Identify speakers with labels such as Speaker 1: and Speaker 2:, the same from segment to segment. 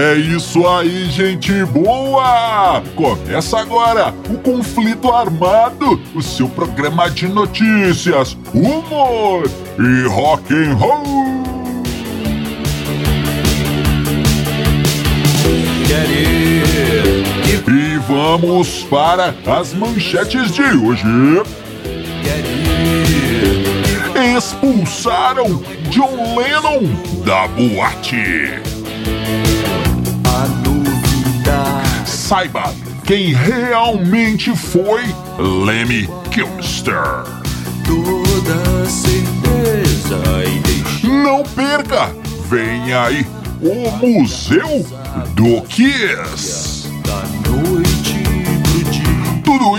Speaker 1: É isso aí, gente boa! Começa agora o Conflito Armado, o seu programa de notícias, humor e rock and roll. E vamos para as manchetes de hoje. Expulsaram John Lennon da boate. Saiba quem realmente foi Lemmy Kilmister.
Speaker 2: Toda certeza e
Speaker 1: Não perca! Vem aí o Museu do Kiss.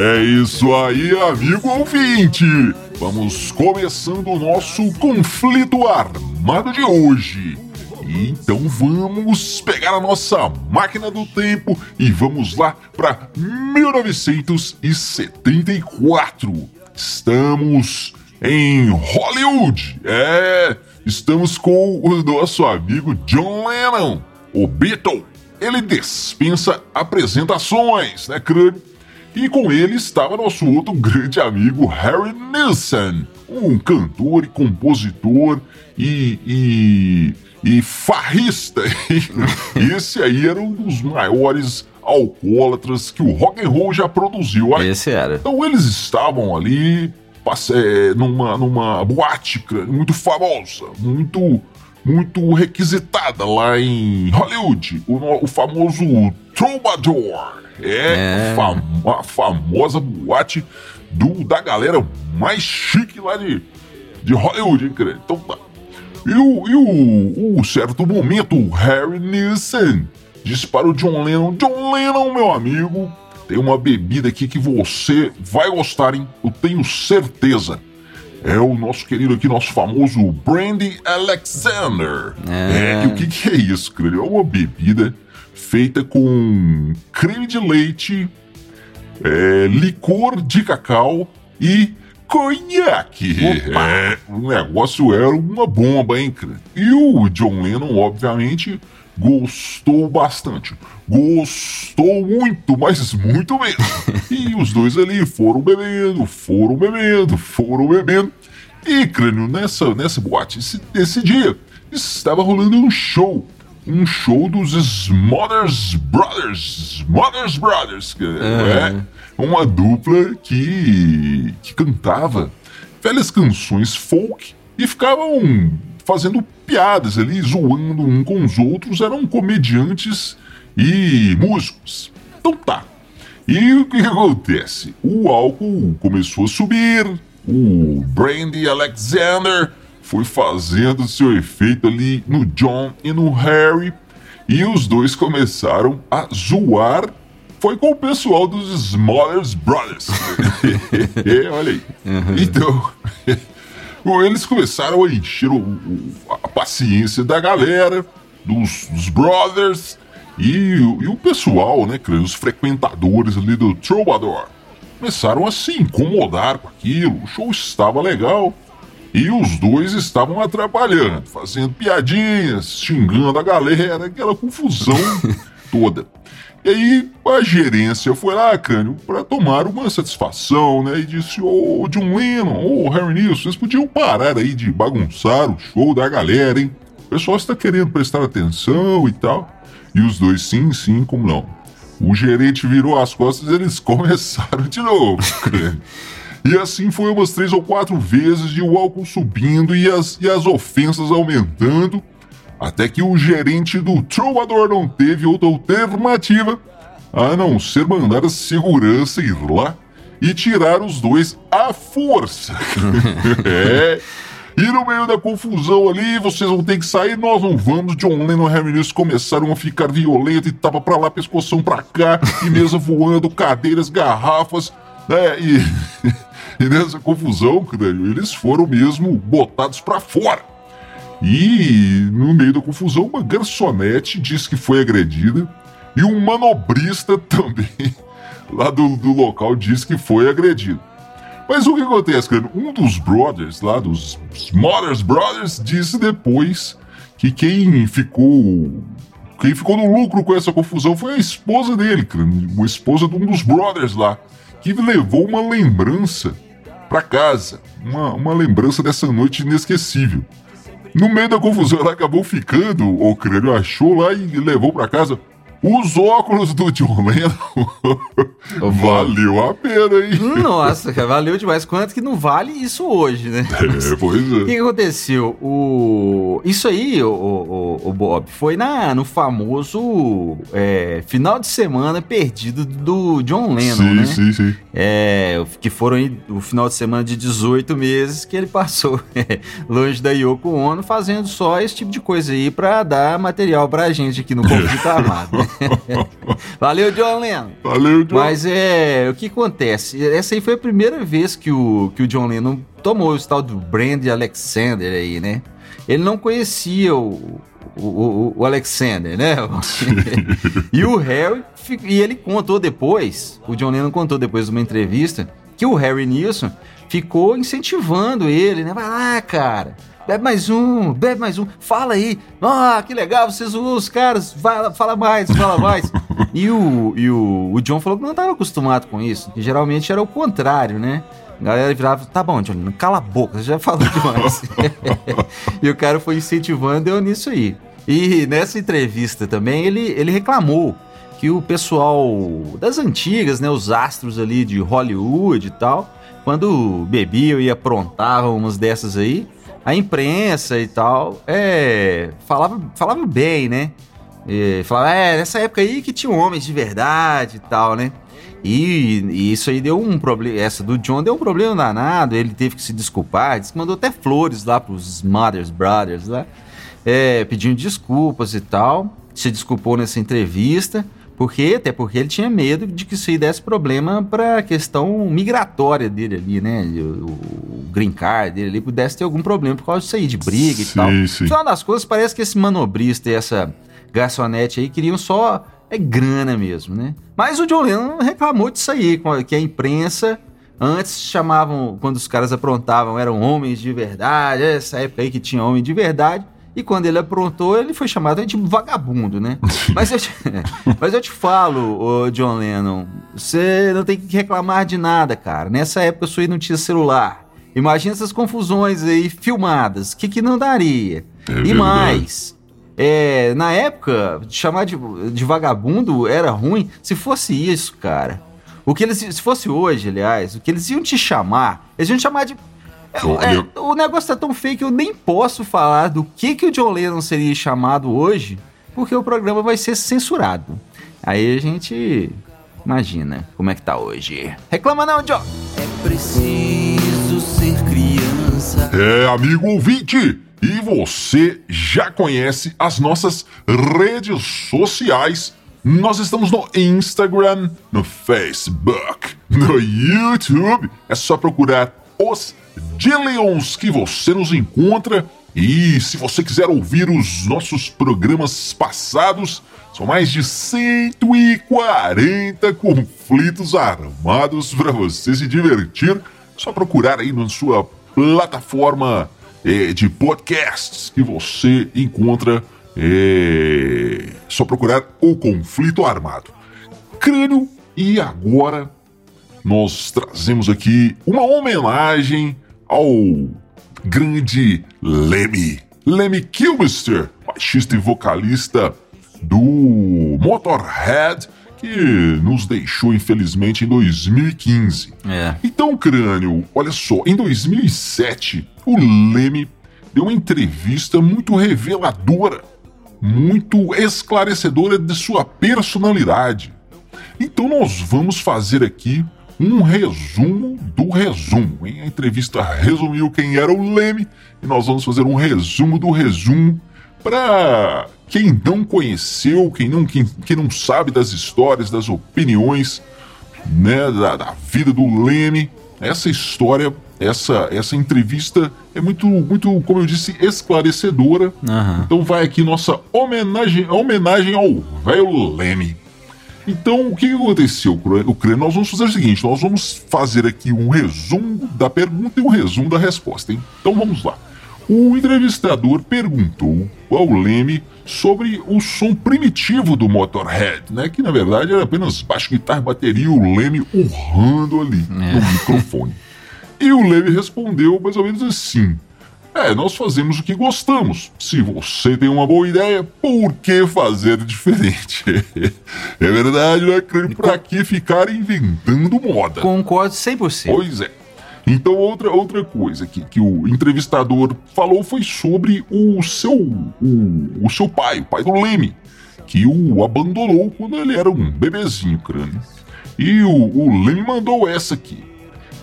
Speaker 1: É isso aí, amigo ouvinte. Vamos começando o nosso conflito armado de hoje. Então vamos pegar a nossa máquina do tempo e vamos lá para 1974. Estamos em Hollywood. É, estamos com o nosso amigo John Lennon, o Beatle. Ele dispensa apresentações, né, crânio? E com ele estava nosso outro grande amigo Harry Nilsson, um cantor e compositor e, e, e farrista. Esse aí era um dos maiores alcoólatras que o rock and roll já produziu.
Speaker 3: Esse era.
Speaker 1: então eles estavam ali passe- é, numa, numa boate muito famosa, muito muito requisitada lá em Hollywood, o, o famoso Troubadour. É,
Speaker 3: É.
Speaker 1: A, fam- a famosa boate do, da galera mais chique lá de, de Hollywood, hein, cara? Então tá. E o, e o, o certo momento, o Harry Nilsson disse para o John Lennon: John Lennon, meu amigo, tem uma bebida aqui que você vai gostar, hein? Eu tenho certeza. É o nosso querido aqui, nosso famoso Brandy Alexander.
Speaker 3: É.
Speaker 1: É, e o que, que é isso, cara? É uma bebida feita com creme de leite, é, licor de cacau e conhaque. É, o negócio era uma bomba, hein, cara? E o John Lennon, obviamente, gostou bastante. Gostou muito, mas muito mesmo. e os dois ali foram bebendo, foram bebendo, foram bebendo. E, crânio, nessa, nessa boate, esse, esse dia, estava rolando um show. Um show dos Smothers Brothers. Smothers Brothers, que é uma dupla que, que cantava velhas canções folk e ficavam fazendo piadas ali, zoando um com os outros. Eram comediantes e músicos. Então tá. E o que, que acontece? O álcool começou a subir, o Brandy Alexander foi fazendo seu efeito ali no John e no Harry, e os dois começaram a zoar. Foi com o pessoal dos Smothers Brothers. É, olha aí. Então, eles começaram a encher o- o- a paciência da galera, dos, dos brothers, e, o- e o pessoal, né, os frequentadores ali do Troubadour, começaram a se incomodar com aquilo. O show estava legal. E os dois estavam atrapalhando, fazendo piadinhas, xingando a galera, aquela confusão toda. E aí a gerência foi lá, Cânio, para tomar uma satisfação, né? E disse: Ô John Lennon, ô Harry Nilsson, vocês podiam parar aí de bagunçar o show da galera, hein? O pessoal está querendo prestar atenção e tal. E os dois, sim, sim, como não. O gerente virou as costas e eles começaram de novo, Cânio. E assim foi umas três ou quatro vezes, e o álcool subindo e as, e as ofensas aumentando, até que o gerente do Troubadour não teve outra alternativa a não ser mandar a segurança ir lá e tirar os dois à força. é. E no meio da confusão ali, vocês vão ter que sair, nós não vamos. John Lennon e Harry Nilsson começaram a ficar violentos e tava pra lá, pescoção pra cá, e mesa voando, cadeiras, garrafas, né? E, e nessa confusão, crânio, eles foram mesmo botados pra fora. E no meio da confusão, uma garçonete disse que foi agredida e um manobrista também lá do, do local disse que foi agredido. Mas o que acontece, cara? Um dos brothers lá, dos Smothers Brothers, disse depois que quem ficou. Quem ficou no lucro com essa confusão foi a esposa dele, cara, a esposa de um dos brothers lá, que levou uma lembrança para casa, uma, uma lembrança dessa noite inesquecível. No meio da confusão, ela acabou ficando, o crânio achou lá e levou para casa os óculos do John Lennon. valeu a pena, hein?
Speaker 3: Nossa, cara, valeu demais. Quanto que não vale isso hoje, né?
Speaker 1: É, pois é.
Speaker 3: O que, aconteceu? O... Isso aí, o, o, o Bob, foi na, no famoso é, final de semana perdido do John Lennon,
Speaker 1: sim,
Speaker 3: né?
Speaker 1: Sim, sim,
Speaker 3: É, que foram aí o final de semana de 18 meses que ele passou longe da Yoko Ono fazendo só esse tipo de coisa aí pra dar material pra gente aqui no conflito armado. Valeu, John Lennon.
Speaker 1: Valeu, John.
Speaker 3: Mas é, o que acontece? Essa aí foi a primeira vez que o, que o John Lennon tomou o tal do Brand Alexander aí, né? Ele não conhecia o, o, o, Alexander, né? e o Harry, e ele contou depois, o John Lennon contou depois de uma entrevista, que o Harry Nilsson ficou incentivando ele, né? Vai lá, cara bebe mais um, bebe mais um, fala aí, ah, que legal, vocês os caras, fala, fala mais, fala mais. e o, e o, o John falou que não estava acostumado com isso, que geralmente era o contrário, né? A galera virava, tá bom, John, cala a boca, você já falou demais. e o cara foi incentivando, deu nisso aí. E nessa entrevista também ele, ele reclamou que o pessoal das antigas, né, os astros ali de Hollywood e tal, quando bebiam e aprontavam umas dessas aí, a imprensa e tal, é, falava, falava bem, né? E falava, é, nessa época aí que tinha homens de verdade e tal, né? E, e, isso aí deu um problema. Essa do John deu um problema danado. Ele teve que se desculpar. Disse que mandou até flores lá pros Mothers Brothers lá, é, pedindo desculpas e tal. Se desculpou nessa entrevista. Porque, até porque ele tinha medo de que isso aí desse problema para a questão migratória dele ali, né? O, o, green card dele ali pudesse ter algum problema por causa disso aí, de briga
Speaker 1: sim,
Speaker 3: e tal.
Speaker 1: Sim.
Speaker 3: No final das coisas, parece que esse manobrista e essa garçonete aí queriam só é grana mesmo, né? Mas o John Lennon reclamou disso aí, que a imprensa antes chamavam, quando os caras aprontavam, eram homens de verdade, essa época aí que tinha homem de verdade. E quando ele aprontou, ele foi chamado de vagabundo, né? mas, eu te, mas eu te falo, ô John Lennon, você não tem que reclamar de nada, cara. Nessa época sua aí não tinha celular. Imagina essas confusões aí filmadas. O que, que não daria?
Speaker 1: É
Speaker 3: e
Speaker 1: verdade.
Speaker 3: mais, é, na época, chamar de, de vagabundo era ruim. Se fosse isso, cara. O que eles. Se fosse hoje, aliás, o que eles iam te chamar, eles iam te chamar de é, é, o negócio tá tão feio que eu nem posso falar do que, que o John Lennon seria chamado hoje, porque o programa vai ser censurado. Aí a gente imagina como é que tá hoje. Reclama não, John!
Speaker 2: É preciso ser criança.
Speaker 1: É, amigo ouvinte, e você já conhece as nossas redes sociais? Nós estamos no Instagram, no Facebook, no YouTube. É só procurar os Dillions que você nos encontra. E se você quiser ouvir os nossos programas passados, são mais de 140 conflitos armados para você se divertir. Só procurar aí na sua plataforma eh, de podcasts que você encontra. É só procurar o conflito armado. Crânio, e agora nós trazemos aqui uma homenagem ao grande Lemmy. Lemmy Kilmister, baixista e vocalista do Motorhead, que nos deixou infelizmente em 2015.
Speaker 3: É.
Speaker 1: Então, Crânio, olha só, em 2007, o Leme deu uma entrevista muito reveladora, muito esclarecedora de sua personalidade. Então, nós vamos fazer aqui um resumo do resumo. Hein? A entrevista resumiu quem era o Leme e nós vamos fazer um resumo do resumo para quem não conheceu, quem não, quem, quem não sabe das histórias, das opiniões, né, da, da vida do Leme. Essa história, essa, essa entrevista é muito, muito, como eu disse, esclarecedora.
Speaker 3: Aham.
Speaker 1: Então vai aqui nossa homenagem, homenagem ao velho Leme. Então, o que aconteceu, Crânio? Nós vamos fazer o seguinte: nós vamos fazer aqui um resumo da pergunta e um resumo da resposta, hein? Então vamos lá. O entrevistador perguntou ao Leme sobre o som primitivo do Motorhead, né? Que na verdade era apenas baixo, guitarra e bateria, e o Leme urrando ali no microfone. E o Leme respondeu mais ou menos assim: É, nós fazemos o que gostamos. Se você tem uma boa ideia, por que fazer diferente? é verdade, né, Crânio? Pra que ficar inventando moda?
Speaker 3: Concordo 100%.
Speaker 1: Pois é. Então, outra, outra coisa que, que o entrevistador falou foi sobre o seu, o, o seu pai, o pai do Leme, que o abandonou quando ele era um bebezinho, crânio. E o, o Leme mandou essa aqui.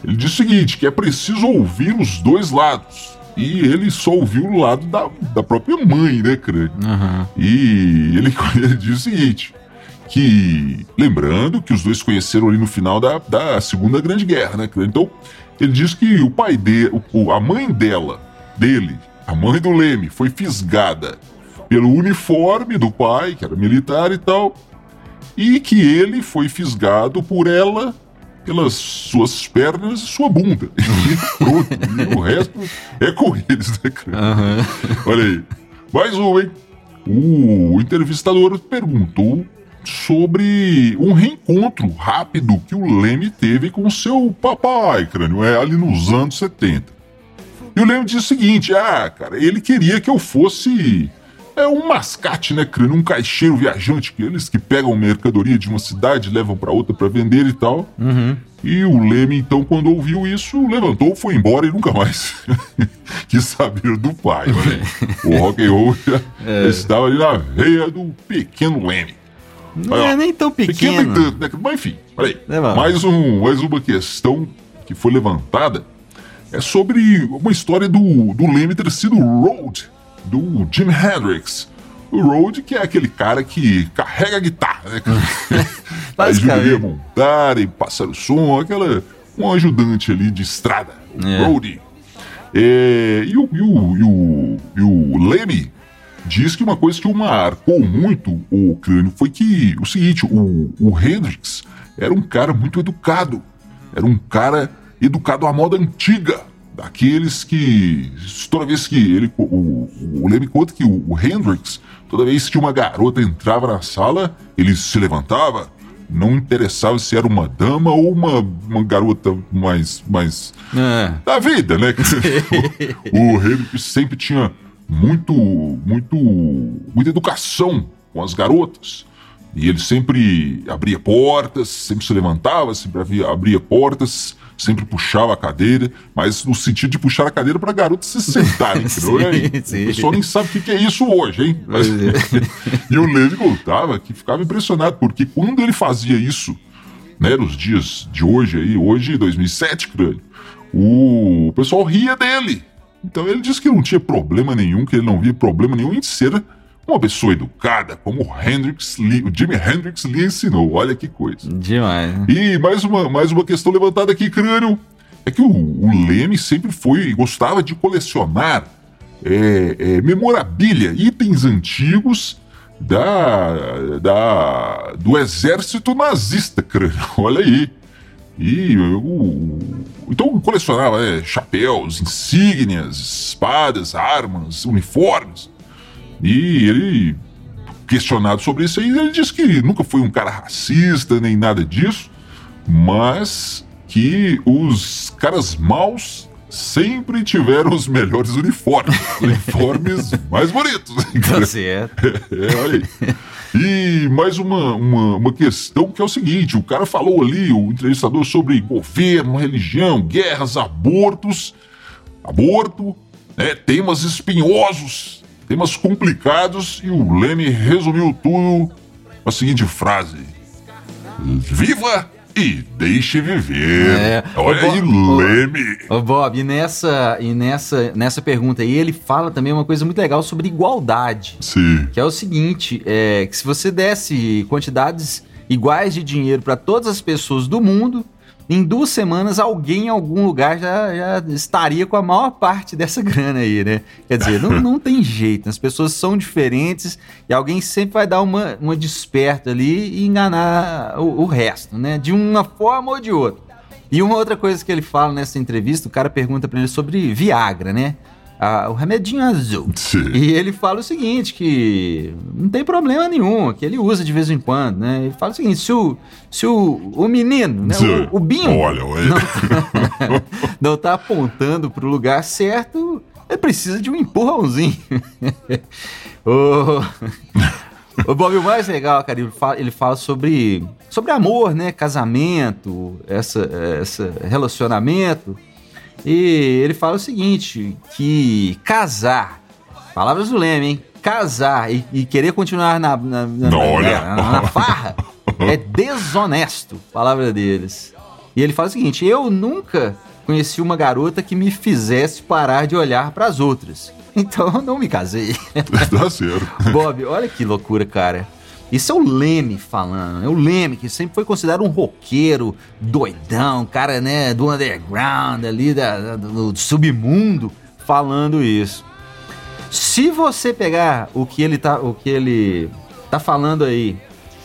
Speaker 1: Ele disse o seguinte, que é preciso ouvir os dois lados. E ele só ouviu o lado da, da própria mãe, né, crânio?
Speaker 3: Aham.
Speaker 1: E ele, ele diz o seguinte: que lembrando que os dois se conheceram ali no final da, da Segunda Grande Guerra, né? Então, ele diz que o pai dele, a mãe dela, dele, a mãe do Leme, foi fisgada pelo uniforme do pai, que era militar e tal, e que ele foi fisgado por ela pelas suas pernas e sua bunda. E pronto, e o resto é com eles, né, cara?
Speaker 3: Aham.
Speaker 1: Olha aí. Mais um, hein? O entrevistador perguntou sobre um reencontro rápido que o Leme teve com seu papai, crânio, é ali nos anos 70. E o Leme disse o seguinte: ah, cara, ele queria que eu fosse é um mascate, né, crânio? Um caixeiro viajante, que eles que pegam mercadoria de uma cidade, levam pra outra pra vender e tal.
Speaker 3: Uhum.
Speaker 1: E o Leme, então, quando ouviu isso, levantou, foi embora e nunca mais quis saber do pai. Aí. O rock and roll já
Speaker 3: É.
Speaker 1: estava ali na veia do pequeno Leme.
Speaker 3: Não
Speaker 1: Olha,
Speaker 3: é nem tão
Speaker 1: Pequeno
Speaker 3: pequeno.
Speaker 1: tanto, né? Mas enfim, olha aí.
Speaker 3: É,
Speaker 1: mais, um, mais uma questão que foi levantada é sobre uma história do, do Leme ter sido Road, do Jim Hendrix. O Road, que é aquele cara que carrega a guitarra, né? Ajuda a montar e passar o som, aquela. Um ajudante ali de estrada, o
Speaker 3: É.
Speaker 1: Roadie. É, e, o, e, o, e, o, e o Leme diz que uma coisa que o marcou muito o crânio foi que o seguinte: o, o Hendrix era um cara muito educado. Era um cara educado à moda antiga. Daqueles que. Toda vez que ele. O, o Leme conta que o, o Hendrix, toda vez que uma garota entrava na sala, ele se levantava. Não interessava se era uma dama ou uma, uma garota mais, mais
Speaker 3: É.
Speaker 1: da vida, né? o, o Hendrix sempre tinha muito, muito, muita educação com as garotas. E ele sempre abria portas, sempre se levantava, sempre abria, abria portas, sempre puxava a cadeira, mas no sentido de puxar a cadeira para garotas se sentarem.
Speaker 3: Sim, sim.
Speaker 1: O pessoal nem sabe o que que é isso hoje, hein? Mas- e o Levi contava que ficava impressionado, porque quando ele fazia isso, né, nos dias de hoje aí, hoje 2007, crânio, o pessoal ria dele. Então ele disse que não tinha problema nenhum, que ele não via problema nenhum em ser uma pessoa educada, como o Hendrix Lee, o Jimi Hendrix lhe ensinou. Olha que coisa.
Speaker 3: Demais. né?
Speaker 1: E mais uma, mais uma questão levantada aqui, crânio. É que o, o Leme sempre foi, gostava de colecionar é, é, memorabilia, itens antigos da, da, do exército nazista, crânio. Olha aí. E o, então colecionava é, chapéus, insígnias, espadas, armas, uniformes. E ele, questionado sobre isso aí, ele disse que nunca foi um cara racista nem nada disso, mas que os caras maus sempre tiveram os melhores uniformes, uniformes mais bonitos.
Speaker 3: Tá certo.
Speaker 1: É, olha aí. E mais uma, uma, uma questão que é o seguinte: o cara falou ali, o entrevistador, sobre governo, religião, guerras, abortos, aborto, né, temas espinhosos, temas complicados, e o Leme resumiu tudo com a seguinte frase: Viva e deixe viver.
Speaker 3: É.
Speaker 1: Olha aí,
Speaker 3: Bob, ô-
Speaker 1: Leme.
Speaker 3: Ô Bob, e nessa, e nessa, nessa pergunta aí, ele fala também uma coisa muito legal sobre igualdade.
Speaker 1: Sim.
Speaker 3: Que é o seguinte, é que se você desse quantidades iguais de dinheiro para todas as pessoas do mundo, em duas semanas alguém em algum lugar já, já estaria com a maior parte dessa grana aí, né? Quer dizer, não, não tem jeito, as pessoas são diferentes e alguém sempre vai dar uma, uma desperta ali e enganar o, o resto, né? De uma forma ou de outra. E uma outra coisa que ele fala nessa entrevista, o cara pergunta para ele sobre Viagra, né? Ah, o remedinho azul.
Speaker 1: Sim.
Speaker 3: E ele fala o seguinte, que não tem problema nenhum, que ele usa de vez em quando, né? Ele fala o seguinte, se o, se o, o menino, né, o, o Binho,
Speaker 1: Olha, olha.
Speaker 3: não tá apontando pro lugar certo, ele precisa de um empurrãozinho. o, o Bob, o mais legal, cara, ele fala, ele fala sobre, sobre amor, né? Casamento, essa, essa relacionamento. E ele fala o seguinte: que casar, palavras do Leme, hein? Casar e, e querer continuar na, na, na, na- na- farra é desonesto, palavra deles. E ele fala o seguinte: eu nunca conheci uma garota que me fizesse parar de olhar para as outras. Então eu não me casei.
Speaker 1: tá certo.
Speaker 3: Bob, olha que loucura, cara. Isso é o Leme falando, é o Leme que sempre foi considerado um roqueiro doidão, cara, né, do underground ali, da, do, do submundo, falando isso. Se você pegar o que ele tá, o que ele tá falando aí,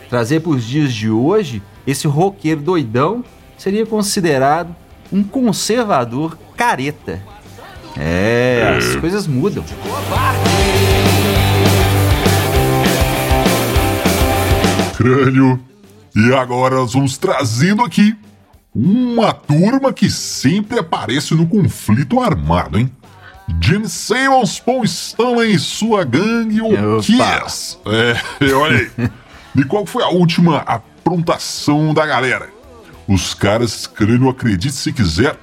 Speaker 3: trazer para os dias de hoje, esse roqueiro doidão seria considerado um conservador careta. É, as coisas mudam.
Speaker 1: Crânio. E agora nós vamos trazendo aqui uma turma que sempre aparece no conflito armado, hein? Jim Simmons, Paul Stanley e sua gangue, o. Kiss. É, olha aí. E qual foi a última aprontação da galera? Os caras, crânio, acredite se quiser,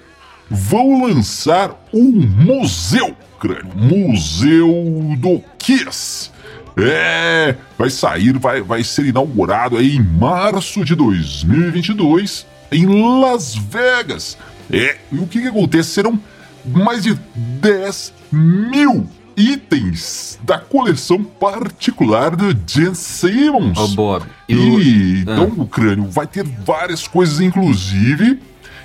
Speaker 1: vão lançar um museu, crânio. Museu do Kiss. É, vai sair, vai, vai ser inaugurado aí em março de 2022 em Las Vegas. É, e o que, que acontece? Serão mais de 10 mil itens da coleção particular do Gene Simmons.
Speaker 3: Ô, Bob,
Speaker 1: E
Speaker 3: eu-
Speaker 1: então o crânio vai ter várias coisas, inclusive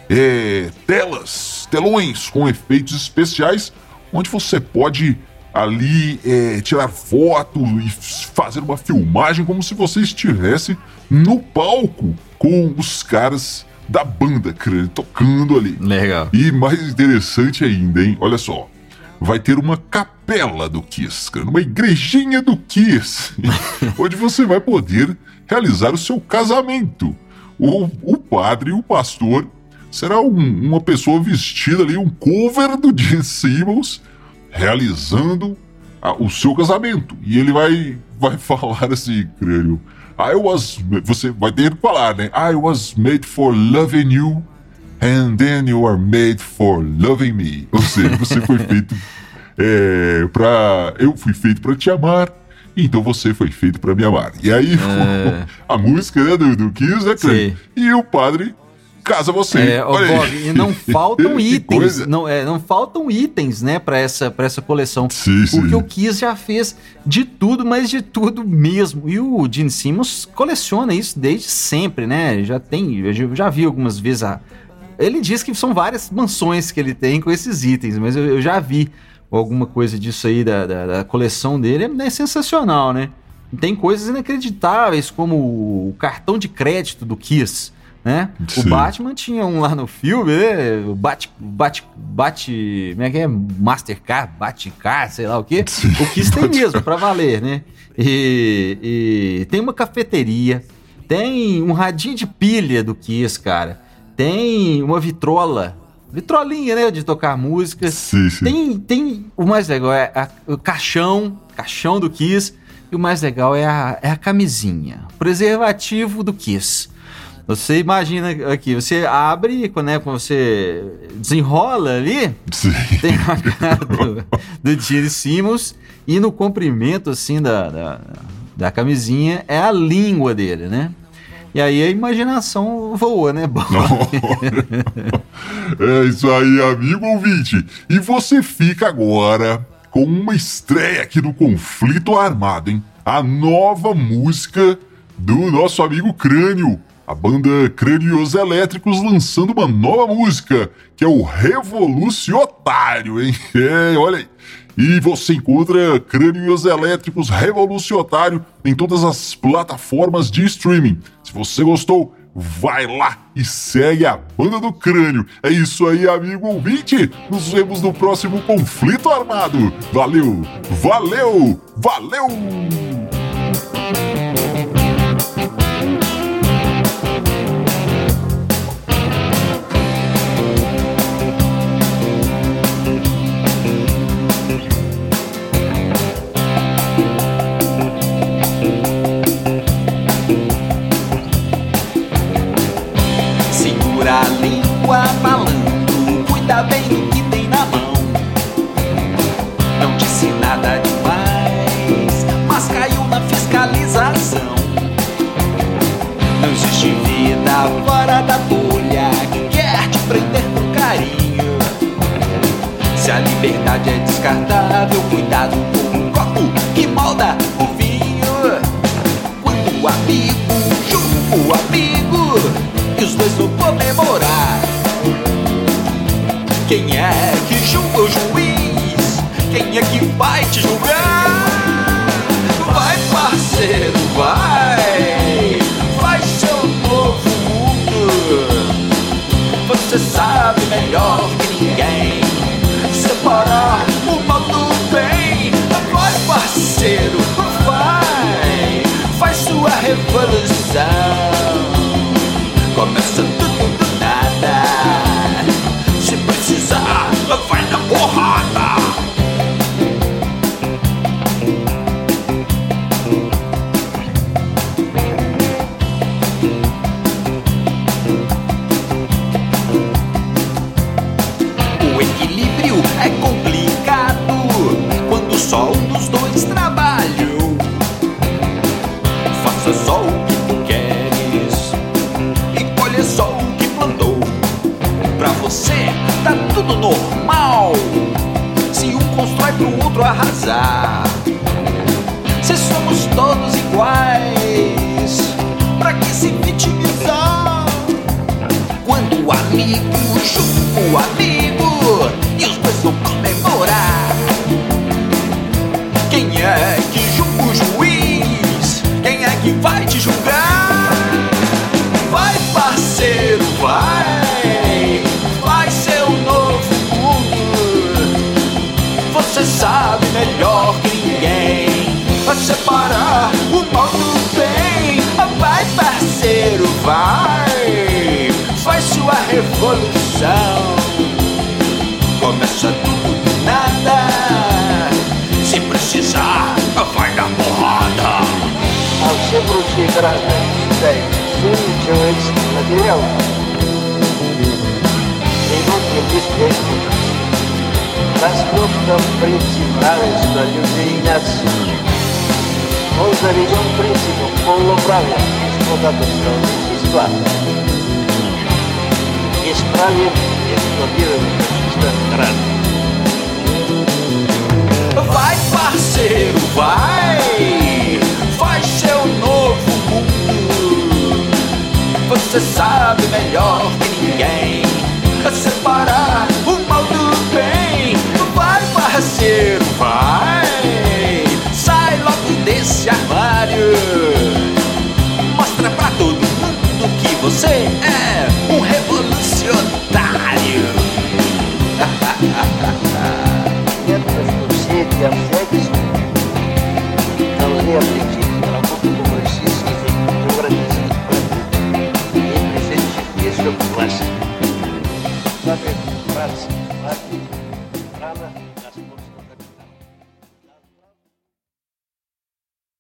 Speaker 1: é, telas, telões com efeitos especiais, onde você pode ali é, tirar foto e fazer uma filmagem como se você estivesse no palco com os caras da banda, crânio, tocando ali.
Speaker 3: Legal.
Speaker 1: E mais interessante ainda, hein? Olha só. Vai ter uma capela do Kiss, cara, uma igrejinha do Kiss, onde você vai poder realizar o seu casamento. O, o padre, o pastor, será um- uma pessoa vestida ali, um cover do Gene Simmons, realizando a- o seu casamento. E ele vai, vai falar assim, crânio. I was. Você vai ter que falar, né? I was made for loving you. And then you are made for loving me. Ou seja, você foi feito é, pra. Eu fui feito pra te amar. Então você foi feito pra me amar. E aí, a música né, do, do Kiss, né, Clay? E o padre casa você.
Speaker 3: É,
Speaker 1: aí.
Speaker 3: Bob, e não faltam
Speaker 1: Que
Speaker 3: itens, não, é, não faltam itens, né, para essa, pra essa coleção.
Speaker 1: Sim, sim.
Speaker 3: Porque o Kiss já fez de tudo, mas de tudo mesmo. E o Gene Simmons coleciona isso desde sempre, né? Já tem, eu já- já vi algumas vezes a. Ele diz que são várias mansões que ele tem com esses itens, mas eu, eu já vi alguma coisa disso aí da, da, da coleção dele. É, é sensacional, né? Tem coisas inacreditáveis, como o cartão de crédito do Kiss. Né? O
Speaker 1: Sim.
Speaker 3: Batman tinha um lá no filme, né? O Bat, Bat, Bat, como é que é? Mastercard, Batcar, sei lá o quê.
Speaker 1: Sim,
Speaker 3: O Kiss tem mesmo, pra valer, né? E, e tem uma cafeteria, tem um radinho de pilha do Kiss, cara. Tem uma vitrola, vitrolinha, né? De tocar música.
Speaker 1: Sim, sim.
Speaker 3: Tem, tem o mais legal é a- o caixão, caixão do Kiss. E o mais legal é a, é a camisinha, preservativo do Kiss. Você imagina aqui, você abre, quando, né, quando você desenrola ali,
Speaker 1: Sim.
Speaker 3: tem a cara do, do Gene Simmons e no comprimento assim da, da, da camisinha é a língua dele, né?
Speaker 4: E aí a imaginação voa, né?
Speaker 1: é isso aí, amigo ouvinte. E você fica agora com uma estreia aqui do Conflito Armado, hein? A nova música do nosso amigo Crânio. A banda Crânios Elétricos lançando uma nova música, que é o Revolucionário, hein? É, olha aí. E você encontra Crânios Elétricos Revolucionário em todas as plataformas de streaming. Se você gostou, vai lá e segue a Banda do Crânio. É isso aí, amigo ouvinte. Nos vemos no próximo Conflito Armado. Valeu, valeu, valeu!
Speaker 3: Quem é que vai te julgar? Revolução. Começa tudo do nada. Se precisar, vai dar porrada.
Speaker 5: Все прочие граждане считают, что человеческий материал идут не беспечности. Конструктор принцип равенства людей и наций. Он заведен принципом полноправия эксплуататорского существа. Blogueira.
Speaker 3: Vai, parceiro, vai!